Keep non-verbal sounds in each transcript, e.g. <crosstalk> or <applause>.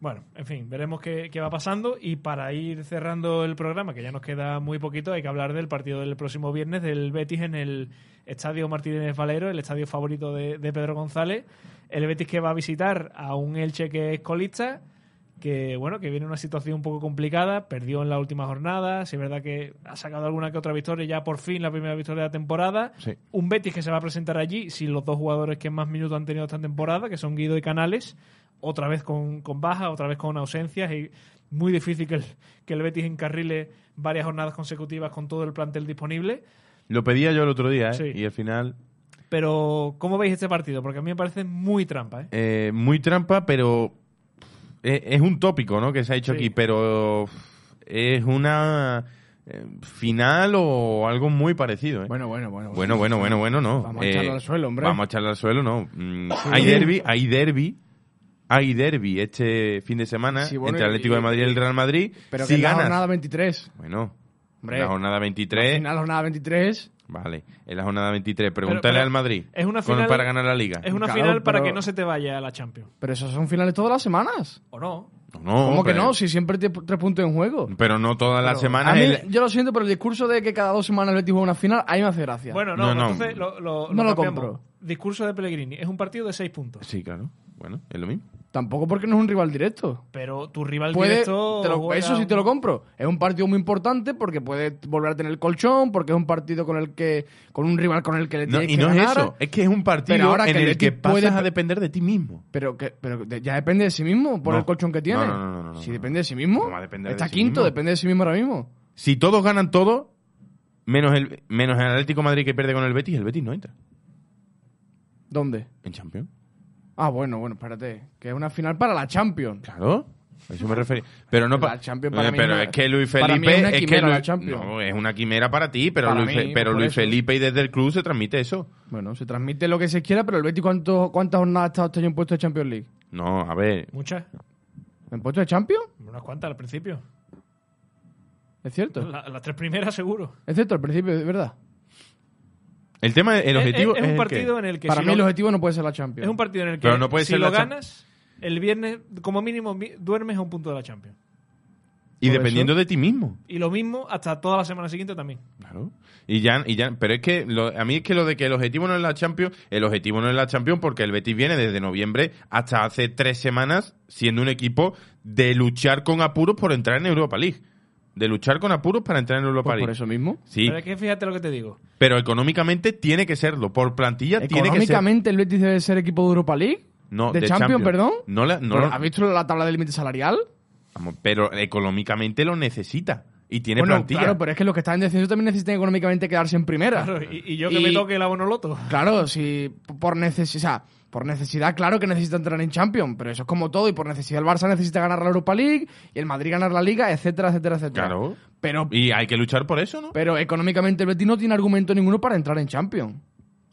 Bueno, en fin, veremos qué, qué va pasando. Y para ir cerrando el programa, que ya nos queda muy poquito, hay que hablar del partido del próximo viernes del Betis en el Estadio Martínez Valero, el estadio favorito de, de Pedro González. El Betis que va a visitar a un Elche que es colista, que bueno, que viene en una situación un poco complicada, perdió en la última jornada, si es verdad que ha sacado alguna que otra victoria, ya por fin la primera victoria de la temporada. Sí. Un Betis que se va a presentar allí sin los dos jugadores que más minutos han tenido esta temporada, que son Guido y Canales, otra vez con, con bajas, otra vez con ausencias y muy difícil que el, que el Betis encarrile varias jornadas consecutivas con todo el plantel disponible. Lo pedía yo el otro día, ¿eh? Sí. Y al final, Pero, ¿cómo veis este partido? Porque a mí me parece muy trampa, ¿eh? eh, muy trampa, pero es, es un tópico, ¿no? Que se ha hecho Sí. aquí, pero es una eh, final o algo muy parecido, ¿eh? Bueno, bueno, bueno. Bueno, bueno, bueno, bueno, no. Vamos a echarlo al suelo, hombre. Vamos a echarlo al suelo, no. Mm, Hay derby, hay derby, hay derby este fin de semana Sí, bueno, entre el Atlético y- de Madrid y el Real Madrid. Pero si que es la ganas, jornada 23. bueno, Hombre, la jornada 23, Al final, la jornada 23. vale, es la jornada 23. Pregúntale pero al Madrid es una con- final- para ganar la liga. Es una Claro, final para pero- que no se te vaya a la Champions. Pero esos son finales todas las semanas. ¿O no? No, ¿Cómo que pero- no? Si siempre tiene tres puntos en juego. Pero no todas las semanas. el- yo lo siento, pero el discurso de que cada dos semanas el Betis juega una final, a mí me hace gracia. Bueno, no, No, no. entonces lo, lo, No lo cambiamos. compro. Discurso de Pellegrini. Es un partido de seis puntos. Sí, claro. Bueno, es lo mismo. Tampoco porque no es un rival directo. Pero tu rival Puede, directo. te lo- juega eso sí te lo compro. Es un partido muy importante porque puede volver a tener el colchón, porque es un partido con el que con un rival con el que le No, tienes y que no es eso. Es que es un partido ahora en que el el que Betis puede- pasas a depender de ti mismo. Pero que pero de- ya depende de sí mismo por No. el colchón que tiene. No, no, no, no, no, si depende de sí mismo. No va a depender de Está sí quinto, mismo. depende de sí mismo ahora mismo. Si todos ganan todo, menos el, menos el Atlético de Madrid que pierde con el Betis, el Betis no entra ¿Dónde? en Champions. Ah, bueno, bueno, espérate. Que es una final para la Champions. Claro. A eso me refería. Pero no <laughs> pa- La Champions para Eh, mí pero no- es que Luis para Felipe mí es una que Luis- Champions. no, es una quimera para ti, pero Para Luis, mí, pero. Felipe y desde el club se transmite eso. Bueno, se transmite lo que se quiera, pero el Betis ¿cuánto, ¿cuántas jornadas ha estado este año en puesto de Champions League? No, a ver, Muchas. ¿En puesto de Champions? Unas cuantas al principio. Es cierto. La- las tres primeras, seguro. Es cierto, al principio, es verdad. El tema, el Es- objetivo es, es un el partido que- en el que. Para si mí el objetivo no puede ser la Champions. Es un partido en el que. Pero no puede si ser lo ganas, el viernes, como mínimo, duermes a un punto de la Champions. y por dependiendo eso- de ti mismo. Y lo mismo hasta toda la semana siguiente también. Claro. Y ya, y ya, pero es que lo- a mí es que lo de que el objetivo no es la Champions, el objetivo no es la Champions porque el Betis viene desde noviembre hasta hace tres semanas siendo un equipo de luchar con apuros por entrar en Europa League. De luchar con apuros para entrar en Europa Pues League. por eso mismo. Sí, Pero es que fíjate lo que te digo. pero económicamente tiene que serlo. Por plantilla tiene que ser. Económicamente el Betis debe ser equipo de Europa League. No, de, Champions, perdón. No, la- no lo- ¿Has visto la tabla de límite salarial? vamos, pero económicamente lo necesita. Y tiene bueno, plantilla. claro, pero es que los que están en descenso también necesitan económicamente quedarse en primera. Claro, y, y yo que Y- me toque el abono loto. Claro, si por necesidad, por necesidad, claro que necesita entrar en Champions, pero eso es como todo, y por necesidad el Barça necesita ganar la Europa League, y el Madrid ganar la Liga, etcétera, etcétera, etcétera. Claro. Pero, Y hay que luchar por eso, ¿no? pero económicamente el Betis no tiene argumento ninguno para entrar en Champions.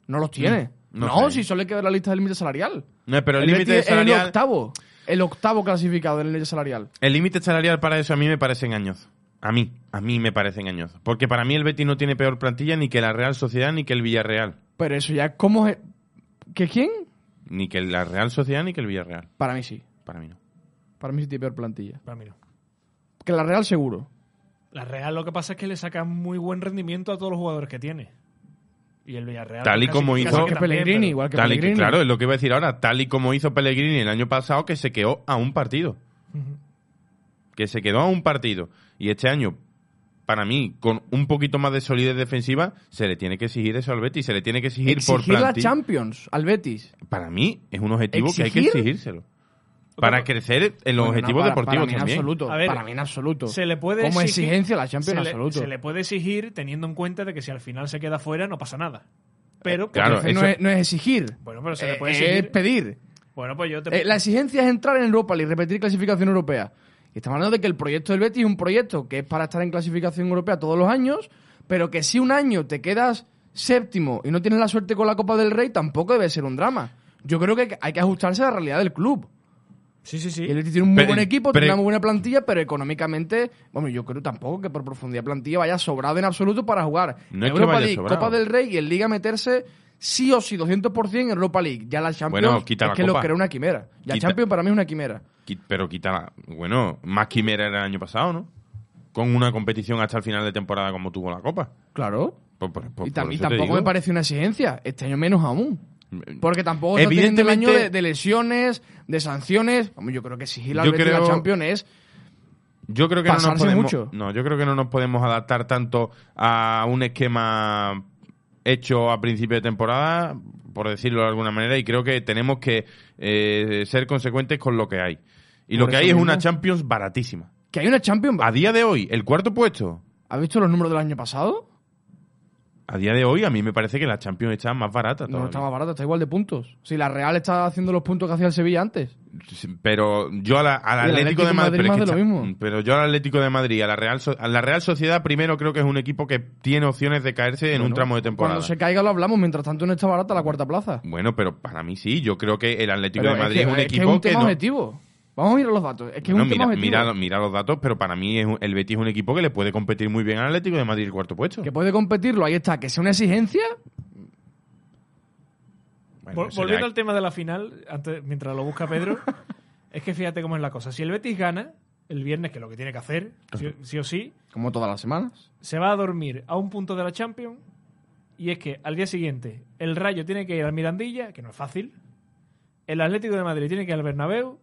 No los tiene. Mm, no No, sé. si solo hay que ver la lista del límite salarial. No, pero el el límite es el salarial. octavo, el octavo clasificado del límite salarial. El límite salarial para eso a mí me parece engañoso. A mí, a mí me parece engañoso. Porque para mí el Betis no tiene peor plantilla ni que la Real Sociedad ni que el Villarreal. Pero eso ya, ¿cómo es? ¿Que quién? Ni que la Real Sociedad ni que el Villarreal. Para mí sí. Para mí no. Para mí sí tiene peor plantilla. Para mí no. Que la Real seguro. La Real lo que pasa es que le saca muy buen rendimiento a todos los jugadores que tiene. Y el Villarreal. Tal y casi- como hizo- que también, Pellegrini, pero- igual que Tal y que- Pellegrini. claro, es lo que iba a decir ahora. Tal y como hizo Pellegrini el año pasado, que se quedó a un partido. Que se quedó a un partido. Y este año, para mí, con un poquito más de solidez defensiva, se le tiene que exigir eso al Betis. Se le tiene que exigir por Exigir la plantilla. Champions al Betis. Para mí, es un objetivo que hay que ¿Exigir? exigírselo. Para crecer en los Bueno, objetivos no, para- deportivos para mí en también. absoluto. A ver, para mí en absoluto. Se le puede Como exigir- exigencia la Champions se en le- absoluto. Se le puede exigir teniendo en cuenta de que si al final se queda fuera no pasa nada. Pero, Claro, Entonces, no, es, no es exigir. bueno, pero se le Eh, puede es exigir. pedir. Bueno, pues yo te. Eh, la exigencia es entrar en Europa League, repetir clasificación europea. Y estamos hablando de que el proyecto del Betis es un proyecto que es para estar en clasificación europea todos los años, pero que si un año te quedas séptimo y no tienes la suerte con la Copa del Rey, tampoco debe ser un drama. Yo creo que hay que ajustarse a la realidad del club. Sí, sí, sí. Y el Betis tiene un muy Pero- buen equipo, pero- tiene una muy buena plantilla, pero económicamente, bueno, yo creo tampoco que por profundidad de plantilla vaya sobrado en absoluto para jugar No es que Europa vaya League, sobrado. Copa del Rey y en Liga meterse sí o sí 200% en Europa League. Ya la Champions Bueno, quita es la que lo Copa. que era una quimera. Ya Quita- Champions para mí es una quimera. Qui- Pero quita la- Bueno, más quimera era el año pasado, ¿no? Con una competición hasta el final de temporada como tuvo la Copa. Claro. Por- por- por- y, tam- tampoco me parece una exigencia. Este año menos aún. Porque tampoco está teniendo el año Evidentemente- de, de lesiones, de sanciones. Yo creo que exigir la Champions es Yo creo que no nos pasarse podemos. mucho. No, yo creo que no nos podemos adaptar tanto a un esquema hecho a principio de temporada, por decirlo de alguna manera, y creo que tenemos que eh, ser consecuentes con lo que hay. Y lo que hay es una Champions baratísima. que hay una Champions. A día de hoy, el cuarto puesto. ¿Has visto los números del año pasado? A día de hoy, a mí me parece que la Champions está más barata. No está más barato, está igual de puntos. Si la Real está haciendo los puntos que hacía el Sevilla antes. Pero yo a la- al Atlético, de Atlético de Madrid, Madrid pero, es que mismo. yo al Atlético de Madrid, a la Real, a la Real Sociedad, primero creo que es un equipo que tiene opciones de caerse en un tramo de temporada. Cuando se caiga lo hablamos, mientras tanto no está barata la cuarta plaza. Bueno, pero para mí sí. Yo creo que el Atlético Pero de Madrid es, que, un es que equipo es un tema no- objetivo. Vamos a mirar los datos. Es que es un mira, mira, mira los datos, pero para mí es un- el Betis es un equipo que le puede competir muy bien al Atlético de Madrid el cuarto puesto. Que puede competirlo, ahí está. Que sea una exigencia, Vol- volviendo al tema de la final, antes, mientras lo busca Pedro, <laughs> es que fíjate cómo es la cosa. Si el Betis gana el viernes, que es lo que tiene que hacer, sí, sí o sí, como todas las semanas. se va a dormir a un punto de la Champions y es que al día siguiente el Rayo tiene que ir al Mirandilla, que no es fácil, el Atlético de Madrid tiene que ir al Bernabéu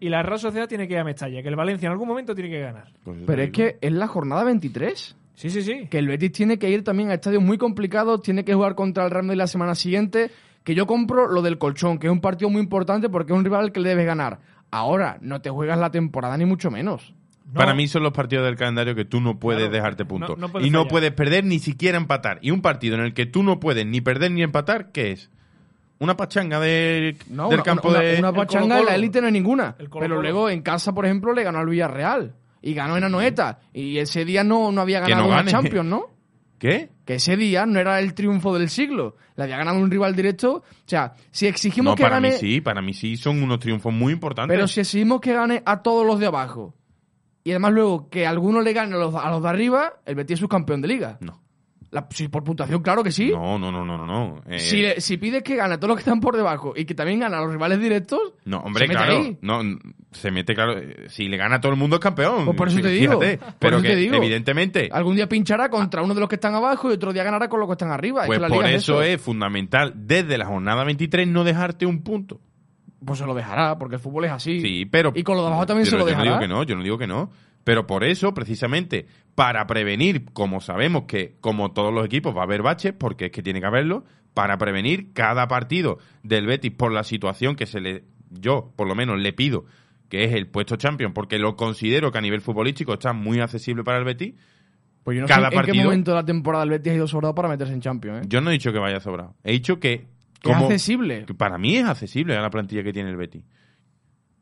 y la Real Sociedad tiene que ir a Mestalla, que el Valencia en algún momento tiene que ganar. Pues Pero es que es la jornada 23. Sí, sí, sí. Que el Betis tiene que ir también a estadios muy complicados, tiene que jugar contra el Real Madrid la semana siguiente. Que yo compro lo del colchón, que es un partido muy importante porque es un rival al que le debes ganar. Ahora, no te juegas la temporada ni mucho menos. No, Para mí son los partidos del calendario que tú no puedes Claro, dejarte puntos. no- no puedes y no fallar. puedes perder ni siquiera empatar. Y un partido en el que tú no puedes ni perder ni empatar, ¿qué es? Una pachanga de- No, del una, campo una- de... una El pachanga en Colo-Colo. la élite no hay ninguna. Pero luego en casa, por ejemplo, le ganó al Villarreal. Y ganó en Anoeta. Y ese día no, no había ganado no una. Champions, ¿no? ¿Qué? Que ese día no era el triunfo del siglo. Le había ganado un rival directo. O sea, si exigimos No, que para gane. mí sí, para mí sí son unos triunfos muy importantes. Pero si exigimos que gane a todos los de abajo. Y además luego que alguno le gane a los, a los de arriba, el Betis es subcampeón de liga. No. La- si por puntuación, claro que sí. No, no, no, no, no. no. Eh, Si, si pides que gane a todos los que están por debajo y que también gane a los rivales directos, No, hombre, se mete claro. ahí. No, se mete claro. eh, Si le gana a todo el mundo es campeón. Pues por eso te Fíjate. digo, por Pero eso que te digo. evidentemente, algún día pinchará contra uno de los que están abajo y otro día ganará con los que están arriba. Es pues que por eso es fundamental desde la jornada 23 no dejarte un punto. Pues se lo dejará, porque el fútbol es así. Sí, pero Y con los de abajo también se lo Yo no dejará. digo que no, yo no digo que no. Pero por eso, precisamente, para prevenir, como sabemos que, como todos los equipos, va a haber baches, porque es que tiene que haberlo, para prevenir cada partido del Betis por la situación que se le, yo, por lo menos, le pido, que es el puesto champion, porque lo considero que a nivel futbolístico está muy accesible para el Betis. Pues yo no cada sé en qué momento de la temporada el Betis ha ido sobrado para meterse en Champions. ¿eh? Yo no he dicho que vaya sobrado. He dicho que, es accesible. que para mí es accesible a la plantilla que tiene el Betis.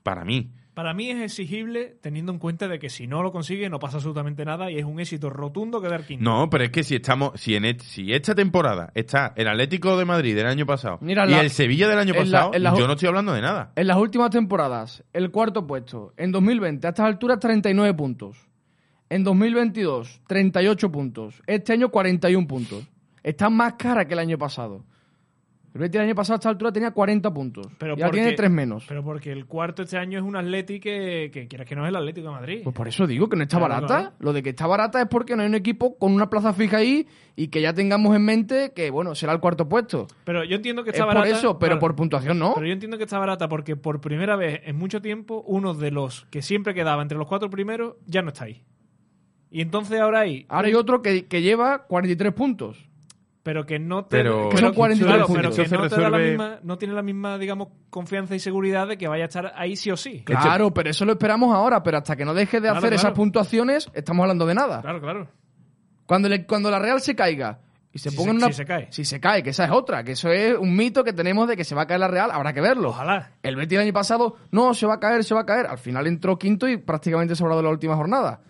Para mí. Para mí es exigible teniendo en cuenta de que si no lo consigue no pasa absolutamente nada y es un éxito rotundo quedar quinto. No, pero es que si estamos, si en et- si esta temporada está el Atlético de Madrid del año pasado Mira, y la- el Sevilla del año en la- pasado, en la- yo no estoy hablando de nada. En las últimas temporadas, el cuarto puesto. En 2020, a estas alturas, 39 puntos. En 2022, 38 puntos. Este año, 41 puntos. Está más cara que el año pasado. El Betis el año pasado a esta altura tenía 40 puntos. Pero ya tiene 3 menos. Pero porque el cuarto este año es un Atleti que, que quieras que no es el Atlético de Madrid. Pues por eso digo que no está Claro, barata. claro. Lo de que está barata es porque no hay un equipo con una plaza fija ahí y que ya tengamos en mente que, bueno, será el cuarto puesto. Pero yo entiendo que Es está por barata. eso, pero claro, por puntuación no. Pero yo entiendo que está barata porque por primera vez en mucho tiempo uno de los que siempre quedaba entre los cuatro primeros ya no está ahí. Y entonces ahora hay. Ahora hay otro que, que lleva 43 puntos. Pero que no te. Pero- Que son 43 claro, puntos. pero que no, te da la misma, no tiene la misma, digamos, confianza y seguridad de que vaya a estar ahí sí o sí. Claro, pero eso lo esperamos ahora. Pero hasta que no deje de Claro, hacer claro. esas puntuaciones, estamos hablando de nada. Claro, claro. Cuando, le- cuando la Real se caiga y se Si ponga se- en una. si se cae. Si se cae, que esa es otra. Que eso es un mito que tenemos de que se va a caer la Real. Habrá que verlo. Ojalá. El Betis el año pasado, no, se va a caer, se va a caer. Al final entró quinto y prácticamente sobrado la última jornada.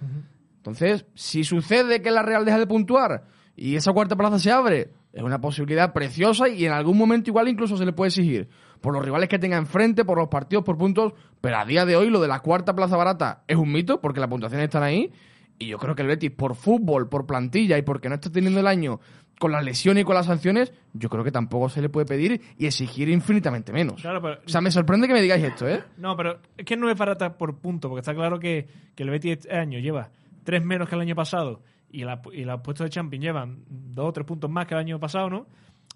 Entonces, si sucede que la Real deja de puntuar y esa cuarta plaza se abre, es una posibilidad preciosa y en algún momento igual incluso se le puede exigir por los rivales que tenga enfrente, por los partidos, por puntos. Pero a día de hoy lo de la cuarta plaza barata es un mito porque las puntuaciones están ahí Y yo creo que el Betis, por fútbol, por plantilla y porque no está teniendo el año con las lesiones y con las sanciones, yo creo que tampoco se le puede pedir y exigir infinitamente menos. Claro, pero- O sea, me sorprende que me digáis esto, ¿eh? No, pero es que no es barata por punto, porque está claro que, que el Betis este año lleva tres menos que el año pasado y, la, y los puestos de Champions llevan dos o tres puntos más que el año pasado, ¿no?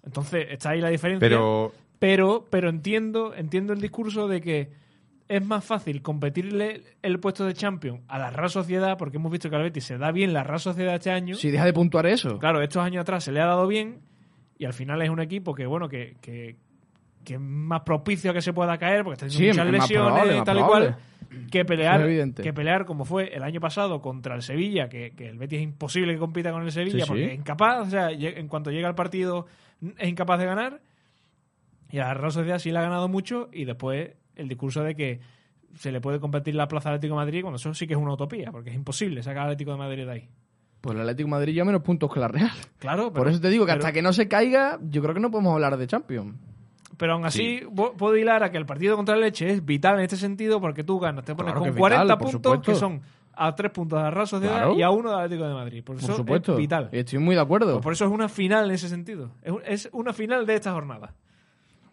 Entonces está ahí la diferencia. Pero pero, pero entiendo, entiendo el discurso de que es más fácil competirle el puesto de Champions a la Real Sociedad, porque hemos visto que al Betis se da bien la Real Sociedad este año. Si deja de puntuar eso. Claro, estos años atrás se le ha dado bien y al final es un equipo que, bueno, que, que, que es más propicio a que se pueda caer porque está teniendo Sí, muchas lesiones probable, y tal y probable. cual. <clears throat> Que pelear, que pelear como fue el año pasado contra el Sevilla, que, que el Betis es imposible que compita con el Sevilla Sí, sí. porque es incapaz, o sea, en cuanto llega al partido es incapaz de ganar. Y a la Real Sociedad sí le ha ganado mucho y después el discurso de que se le puede competir la Plaza Atlético de Madrid, cuando eso sí que es una utopía, porque es imposible sacar al Atlético de Madrid de ahí. Pues el Atlético de Madrid ya menos puntos que la Real. Claro, Por pero- eso te digo que pero- hasta que no se caiga, yo creo que no podemos hablar de Champions. Pero aún así, vo- puedo hilar a que el partido contra el Leche es vital en este sentido porque tú ganas, te pones Claro que con es 40 vital, por puntos supuesto. que son a 3 puntos de la Real Sociedad Claro. y a 1 del Atlético de Madrid. Por, Por eso supuesto. es vital. Estoy muy de acuerdo. Pues por eso es una final en ese sentido. Es, un- es una final de esta jornada.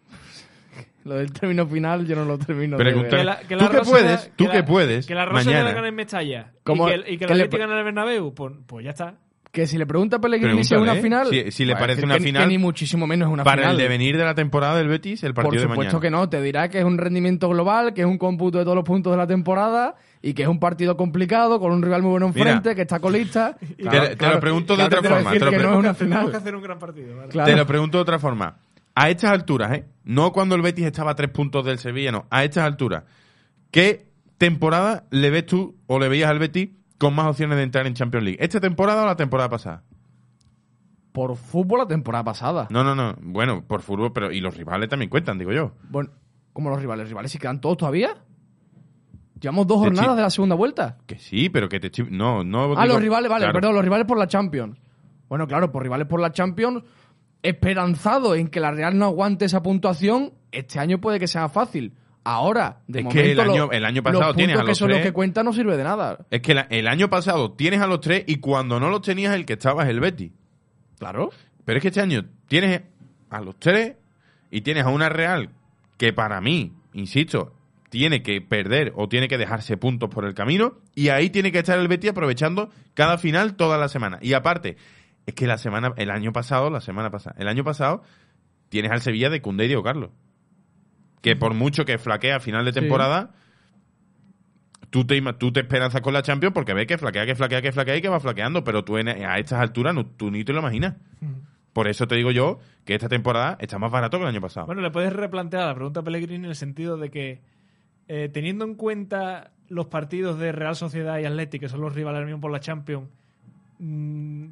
<laughs> Lo del término final yo no lo termino de Pregunta- ver. la- Tú la que puedes, tú la- que puedes, Que la Real Sociedad mañana. gane en Mestalla Como- y que, el- y que el que le- Atlético gane en el Bernabéu, pues, pues ya está. Que si le pregunta a Pellegrini si es una final... si- si le parece una que- final Que ni muchísimo menos es una para final. el devenir de la temporada del Betis, el partido Por de supuesto mañana. que no, te dirá que es un rendimiento global, que es un cómputo de todos los puntos de la temporada y que es un partido complicado con un rival muy bueno Mira. enfrente, que está colista. Te- <laughs> te lo pregunto de otra forma, te lo que no pre- es una Tenemos final. que hacer un gran partido. Te lo pregunto de otra forma. A estas alturas, ¿eh? No cuando el Betis estaba a tres puntos del Sevilla, no. A estas alturas, ¿qué temporada le ves tú o le veías al Betis con más opciones de entrar en Champions League? ¿Esta temporada o la temporada pasada? Por fútbol la temporada pasada. No, no, no. Bueno, por fútbol, pero y los rivales también cuentan, digo yo. Bueno, como los rivales, los rivales si quedan todos todavía. Llevamos dos jornadas chi- de la segunda vuelta. Que sí, pero que te... chi- No, no... Ah, digo- los rivales, vale, Claro. perdón, los rivales por la Champions. Bueno, claro, por rivales por la Champions, esperanzado en que la Real no aguante esa puntuación, este año puede que sea fácil. Ahora, de Es que el año- el año pasado los tienes a que los son los que cuentan no sirve de nada. Es que la- el año pasado tienes a los tres y cuando no los tenías el que estaba es el Betis. Claro. Pero es que este año tienes a los tres y tienes a una Real que para mí, insisto, tiene que perder o tiene que dejarse puntos por el camino y ahí tiene que estar el Betis aprovechando cada final toda la semana. Y aparte, es que la semana, el año pasado, la semana pasada, el año pasado tienes al Sevilla de Cundé y Diego Carlos. Que por mucho que flaquea a final de Sí. temporada, tú te, tú te esperanzas con la Champions porque ves que flaquea, que flaquea, que flaquea y que va flaqueando, pero tú en- a estas alturas no, tú ni te lo imaginas. Por eso te digo yo que esta temporada está más barato que el año pasado. Bueno, le puedes replantear la pregunta a Pellegrini en el sentido de que, eh, teniendo en cuenta los partidos de Real Sociedad y Atlético, que son los rivales ahora mismo por la Champions, mm,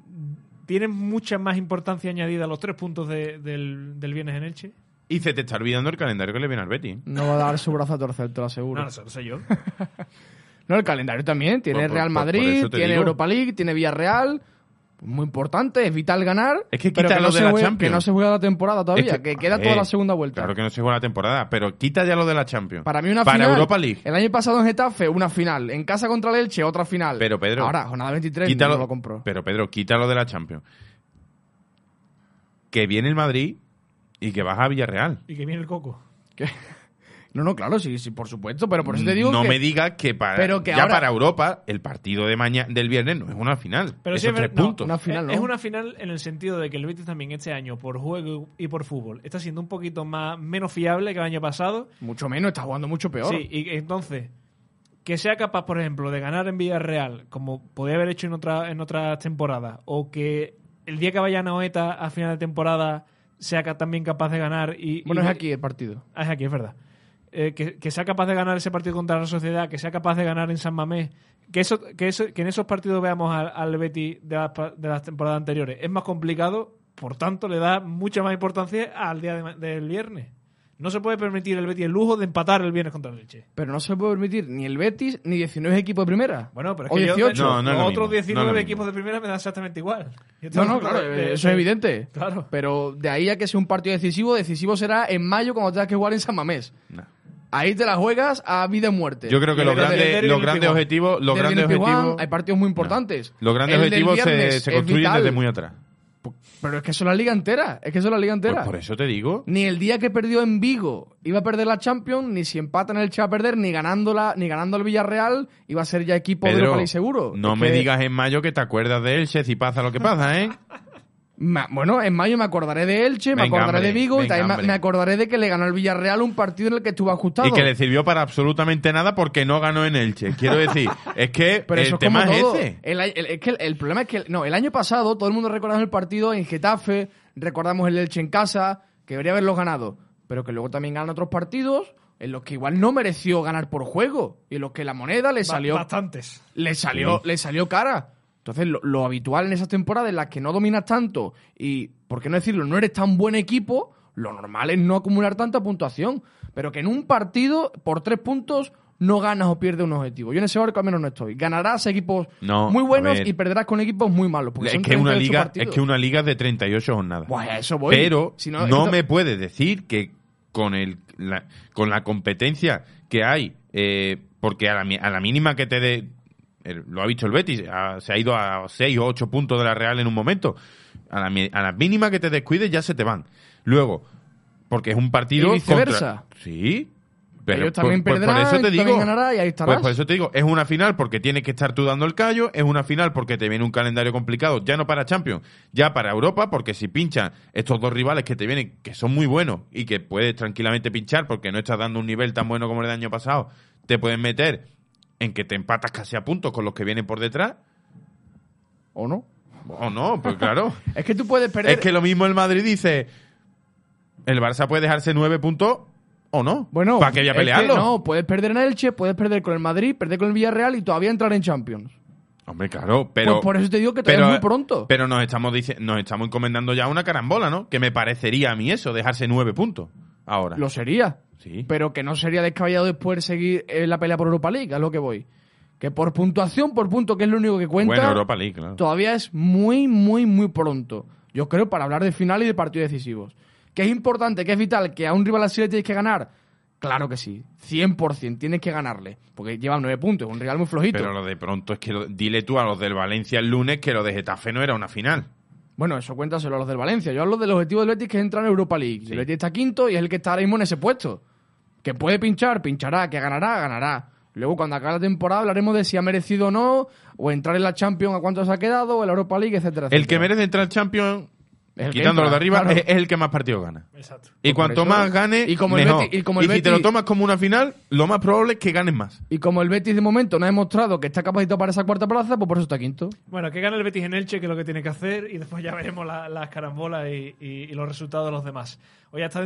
¿tienen mucha más importancia añadida los tres puntos de- del, del viernes en Elche? Y se te está olvidando el calendario que le viene al Betis. No va a dar su brazo a torcer, te lo aseguro. No, No, no, sé, no sé yo. <laughs> el calendario también. Tiene Por- por- Real por- por Madrid, eso tiene digo. Europa League, tiene Villarreal. Muy importante, es vital ganar. Es que pero quita que lo no de la juegue- Champions. Que no se juega la temporada todavía, Es que, que- queda toda ver, la segunda vuelta. Claro que no se juega la temporada, pero quita ya lo de la Champions. Para mí una Para final. Europa League. El año pasado en Getafe, una final. En casa contra el Elche, otra final. Pero, Pedro, Ahora, jornada 23, Quítalo- no lo compró. Pero Pedro, quítalo de la Champions. Que viene el Madrid y que vas a Villarreal. Y que viene el coco. ¿Qué? No, no, claro, sí, sí, por supuesto. Pero por eso te digo no que... me digas que para Pero que ya ahora- para Europa el partido de mañana del viernes no es una final. Pero Esos tres no, puntos. una final, es, ¿no? es una final en el sentido de que el Betis también este año, por juego y por fútbol, está siendo un poquito más menos fiable que el año pasado. Mucho menos, está jugando mucho peor. Sí, y entonces, que sea capaz, por ejemplo, de ganar en Villarreal, como podía haber hecho en, otra, en otras temporadas, o que el día que vaya a Noeta a final de temporada sea también capaz de ganar y... Bueno, y- es aquí el partido. Ah, es aquí, es verdad. Eh, que, que sea capaz de ganar ese partido contra la sociedad, que sea capaz de ganar en San Mamés, que eso, que eso, que en esos partidos veamos al, al Betis de de las temporadas anteriores. Es más complicado, por tanto, le da mucha más importancia al día de del viernes. No se puede permitir el Betis el lujo de empatar el viernes contra el Leche. Pero no se puede permitir ni el Betis ni 19 equipos de primera. Bueno, pero es o que yo- 18. No, no es los lo otros mismo, no es 19 lo mismo. equipos de primera me dan exactamente igual. No, no, claro, de- eso es evidente. Claro. Pero de ahí a que sea un partido decisivo, decisivo será en mayo cuando tengas que jugar en San Mamés. Ahí te la juegas a vida y muerte. Yo creo que los grandes, los grandes objetivos, los grandes objetivos, Hay partidos muy importantes. los grandes objetivos se, se construyen desde muy atrás. Pero es que eso es la liga entera. Es que eso es la liga Pues entera. por eso te digo. Ni el día que perdió en Vigo iba a perder la Champions, ni si empatan el Che a perder, ni ganándola, ni ganando el Villarreal iba a ser ya equipo de Pedro, Europa League seguro. no Es me que- digas en mayo que te acuerdas de Elche si pasa lo que pasa, ¿eh? <laughs> Ma- Bueno, en mayo me acordaré de Elche, me acordaré hombre, de Vigo y también me- hombre. me acordaré de que le ganó el Villarreal un partido en el que estuvo ajustado. Y que le sirvió para absolutamente nada porque no ganó en Elche. Quiero decir, <laughs> es que Pero el eso es como tema es todo. ese. El, el- es que el, el problema es que no, el año pasado todo el mundo recordamos el partido en Getafe, recordamos el Elche en casa, que debería haberlo ganado, pero que luego también ganan otros partidos en los que igual no mereció ganar por juego y en los que la moneda le salió Bastantes. le salió, le salió cara. Entonces, lo, lo habitual en esas temporadas en las que no dominas tanto y, por qué no decirlo, no eres tan buen equipo, lo normal es no acumular tanta puntuación. Pero que en un partido, por tres puntos, no ganas o pierdes un objetivo. Yo en ese barco al menos no estoy. Ganarás equipos No, muy buenos y perderás con equipos muy malos. Porque Es son que, una 38 liga, es que una liga de 38 jornadas. A eso voy. Pero Si no, esto- me puedes decir que con el la, con la competencia que hay, eh, porque a la, a la mínima que te dé, el- lo ha dicho el Betis, ha- se ha ido a 6 o 8 puntos de la Real en un momento. A la, mi- a la mínima que te descuides ya se te van. Luego, porque es un partido Y viceversa. contra- Sí. Pero Ellos también por, por- por perderán, eso te digo, y ahí estarás. pues por eso te digo, es una final porque tienes que estar tú dando el callo, es una final porque te viene un calendario complicado, ya no para Champions, ya para Europa, porque si pinchan estos dos rivales que te vienen, que son muy buenos y que puedes tranquilamente pinchar porque no estás dando un nivel tan bueno como el del año pasado, te pueden meter en que te empatas casi a puntos con los que vienen por detrás, ¿O no? o no, pues claro. <laughs> Es que tú puedes perder... es que lo mismo el Madrid dice, el Barça puede dejarse nueve puntos o no, Bueno, para que voy a es que pelearlo. no, puedes perder en Elche, puedes perder con el Madrid, perder con el Villarreal y todavía entrar en Champions. Hombre, claro, pero... Pues por eso te digo que todavía es muy pronto. Pero nos estamos, dice- nos estamos encomendando ya una carambola, ¿no? Que me parecería a mí eso, dejarse nueve puntos ahora. Lo sería. Sí. Pero que no sería descabellado después seguir en la pelea por Europa League, a lo que voy. Que por puntuación, por punto, que es lo único que cuenta, Bueno, Europa League, claro. todavía es muy, muy, muy pronto. Yo creo para hablar de final y de partidos decisivos. Que es importante, que es vital, que a un rival así le tienes que ganar. Claro que sí, 100% tienes que ganarle. Porque lleva nueve puntos, un rival muy flojito. Pero lo de pronto es que lo- dile tú a los del Valencia el lunes que lo de Getafe no era una final. Bueno, eso cuéntaselo a los del Valencia. Yo hablo del objetivo del Betis que es entrar en Europa League. Sí. El Betis está quinto y es el que está ahora mismo en ese puesto. Que puede pinchar, pinchará. Que ganará, ganará. Luego, cuando acabe la temporada, hablaremos de si ha merecido o no, o entrar en la Champions a cuánto se ha quedado, o en la Europa League, etcétera, El que merece entrar al Champions, Es el que quitándolo de arriba, claro. es, es el que más partidos gana. Exacto. Y Pues cuanto eso- más gane, y como el. Betis- y como el si te lo tomas como una final, lo más probable es que ganes más. Y como el Betis de momento no ha demostrado que está capacitado para esa cuarta plaza, pues por eso está quinto. Bueno, que gane el Betis en Elche, que es lo que tiene que hacer, y después ya veremos la- las carambolas y, y- y los resultados de los demás. Hoy ha estado